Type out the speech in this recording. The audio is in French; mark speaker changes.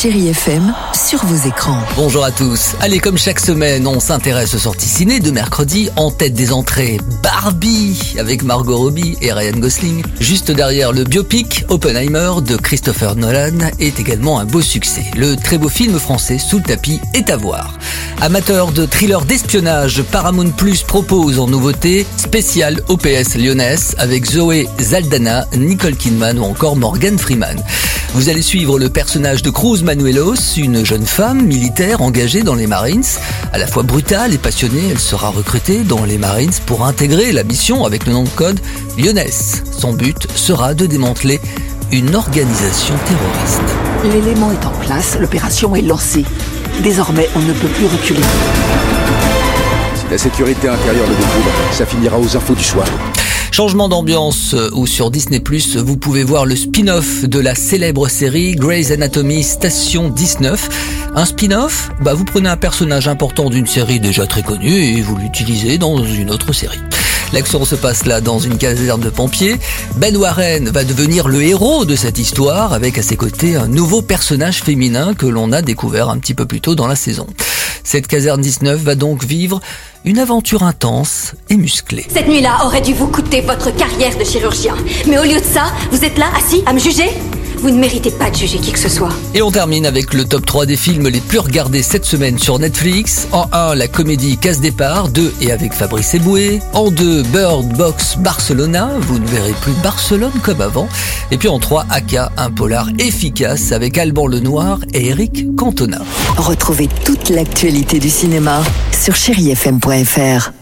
Speaker 1: Chérie FM, sur vos écrans.
Speaker 2: Bonjour à tous. Allez, comme chaque semaine, on s'intéresse aux sorties ciné de mercredi en tête des entrées. Barbie avec Margot Robbie et Ryan Gosling. Juste derrière le biopic Oppenheimer de Christopher Nolan est également un beau succès. Le très beau film français Sous le tapis est à voir. Amateur de thriller d'espionnage, Paramount Plus propose en nouveauté spécial OPS lyonnaise avec Zoé Zaldana, Nicole Kidman ou encore Morgan Freeman. Vous allez suivre le personnage de Cruz Manuelos, une jeune femme militaire engagée dans les Marines. À la fois brutale et passionnée, elle sera recrutée dans les Marines pour intégrer la mission avec le nom de code Lyonnaise. Son but sera de démanteler une organisation terroriste.
Speaker 3: L'élément est en place, l'opération est lancée. Désormais, on ne peut plus reculer.
Speaker 4: Si la sécurité intérieure le découvre, ça finira aux infos du soir.
Speaker 2: Changement d'ambiance euh, ou sur Disney+, vous pouvez voir le spin-off de la célèbre série Grey's Anatomy Station 19. Un spin-off Bah vous prenez un personnage important d'une série déjà très connue et vous l'utilisez dans une autre série. L'action se passe là dans une caserne de pompiers. Ben Warren va devenir le héros de cette histoire avec à ses côtés un nouveau personnage féminin que l'on a découvert un petit peu plus tôt dans la saison. Cette caserne 19 va donc vivre une aventure intense et musclée.
Speaker 5: Cette nuit-là aurait dû vous coûter votre carrière de chirurgien. Mais au lieu de ça, vous êtes là, assis, à me juger? Vous ne méritez pas de juger qui que ce soit.
Speaker 2: Et on termine avec le top 3 des films les plus regardés cette semaine sur Netflix. En 1, la comédie Casse Départ, 2 et avec Fabrice Eboué. En 2, Bird Box Barcelona, vous ne verrez plus Barcelone comme avant. Et puis en 3, Aka, un polar efficace avec Alban Lenoir et Eric Cantona.
Speaker 1: Retrouvez toute l'actualité du cinéma sur chérifm.fr.